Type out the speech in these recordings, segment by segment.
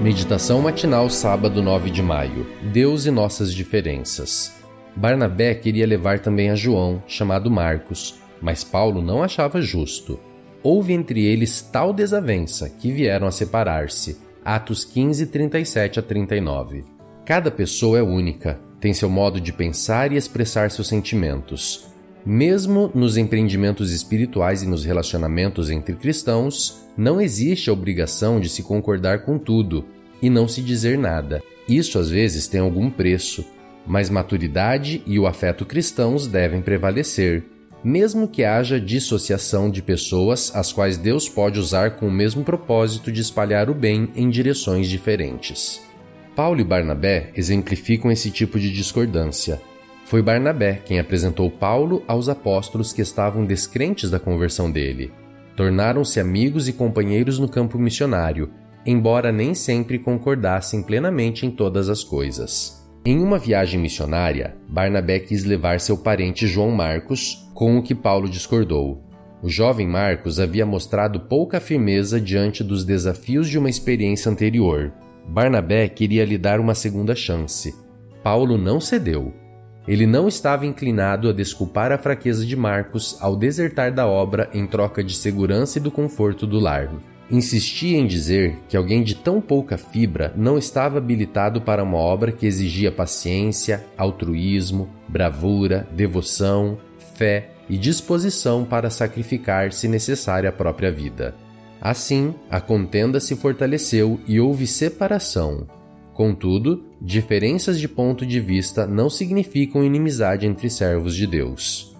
Meditação matinal, sábado 9 de maio. Deus e nossas diferenças. Barnabé queria levar também a João, chamado Marcos, mas Paulo não achava justo. Houve entre eles tal desavença que vieram a separar-se. Atos 15, 37 a 39. Cada pessoa é única, tem seu modo de pensar e expressar seus sentimentos. Mesmo nos empreendimentos espirituais e nos relacionamentos entre cristãos, não existe a obrigação de se concordar com tudo e não se dizer nada. Isso às vezes tem algum preço, mas maturidade e o afeto cristãos devem prevalecer, mesmo que haja dissociação de pessoas as quais Deus pode usar com o mesmo propósito de espalhar o bem em direções diferentes. Paulo e Barnabé exemplificam esse tipo de discordância. Foi Barnabé quem apresentou Paulo aos apóstolos que estavam descrentes da conversão dele. Tornaram-se amigos e companheiros no campo missionário, embora nem sempre concordassem plenamente em todas as coisas. Em uma viagem missionária, Barnabé quis levar seu parente João Marcos, com o que Paulo discordou. O jovem Marcos havia mostrado pouca firmeza diante dos desafios de uma experiência anterior. Barnabé queria lhe dar uma segunda chance. Paulo não cedeu ele não estava inclinado a desculpar a fraqueza de Marcos ao desertar da obra em troca de segurança e do conforto do lar. Insistia em dizer que alguém de tão pouca fibra não estava habilitado para uma obra que exigia paciência, altruísmo, bravura, devoção, fé e disposição para sacrificar, se necessária, a própria vida. Assim, a contenda se fortaleceu e houve separação, Contudo, diferenças de ponto de vista não significam inimizade entre servos de Deus.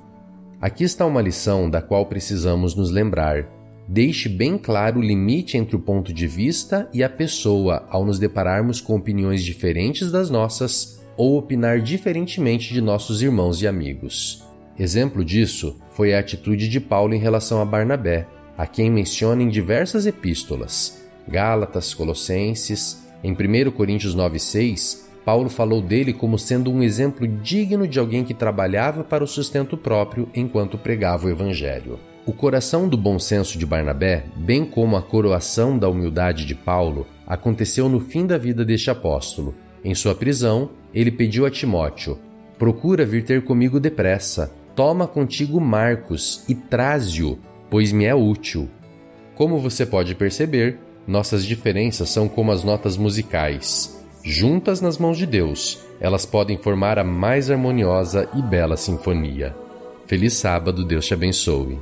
Aqui está uma lição da qual precisamos nos lembrar. Deixe bem claro o limite entre o ponto de vista e a pessoa ao nos depararmos com opiniões diferentes das nossas ou opinar diferentemente de nossos irmãos e amigos. Exemplo disso foi a atitude de Paulo em relação a Barnabé, a quem menciona em diversas epístolas, Gálatas, Colossenses, em 1 Coríntios 9,6, Paulo falou dele como sendo um exemplo digno de alguém que trabalhava para o sustento próprio enquanto pregava o Evangelho. O coração do bom senso de Barnabé, bem como a coroação da humildade de Paulo, aconteceu no fim da vida deste apóstolo. Em sua prisão, ele pediu a Timóteo: Procura vir ter comigo depressa, toma contigo Marcos e traze-o, pois me é útil. Como você pode perceber, nossas diferenças são como as notas musicais. Juntas nas mãos de Deus, elas podem formar a mais harmoniosa e bela sinfonia. Feliz sábado, Deus te abençoe.